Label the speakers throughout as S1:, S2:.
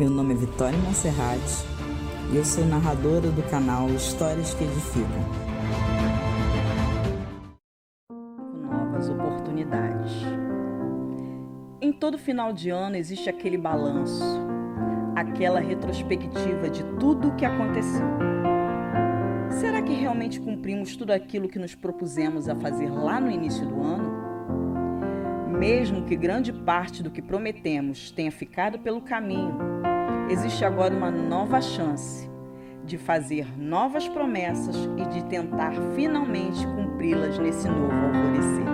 S1: Meu nome é Vitória Monserrat e eu sou narradora do canal Histórias que Edificam.
S2: Novas oportunidades. Em todo final de ano existe aquele balanço, aquela retrospectiva de tudo o que aconteceu. Será que realmente cumprimos tudo aquilo que nos propusemos a fazer lá no início do ano? Mesmo que grande parte do que prometemos tenha ficado pelo caminho, existe agora uma nova chance de fazer novas promessas e de tentar finalmente cumpri-las nesse novo alvorecer.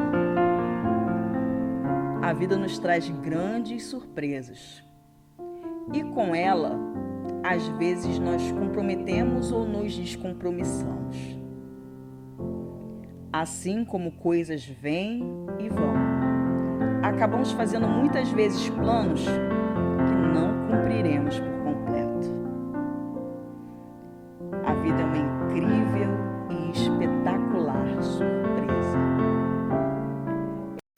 S2: A vida nos traz grandes surpresas. E com ela, às vezes nós comprometemos ou nos descompromissamos. Assim como coisas vêm e vão. Acabamos fazendo muitas vezes planos cumpriremos por completo. A vida é uma incrível e espetacular surpresa.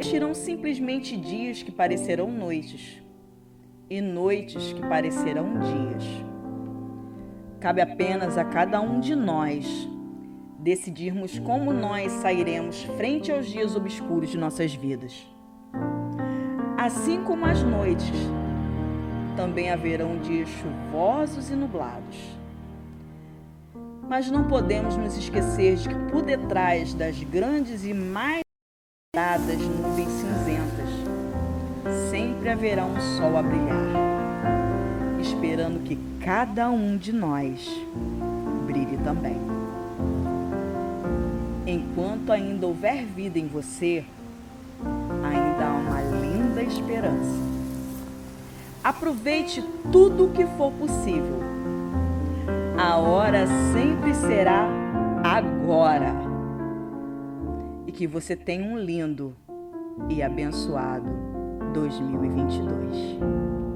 S2: Existirão simplesmente dias que parecerão noites e noites que parecerão dias. Cabe apenas a cada um de nós decidirmos como nós sairemos frente aos dias obscuros de nossas vidas. Assim como as noites também haverão dias chuvosos e nublados. Mas não podemos nos esquecer de que por detrás das grandes e mais dadas nuvens cinzentas, sempre haverá um sol a brilhar, esperando que cada um de nós brilhe também. Enquanto ainda houver vida em você, ainda há uma linda esperança Aproveite tudo o que for possível. A hora sempre será agora. E que você tenha um lindo e abençoado 2022.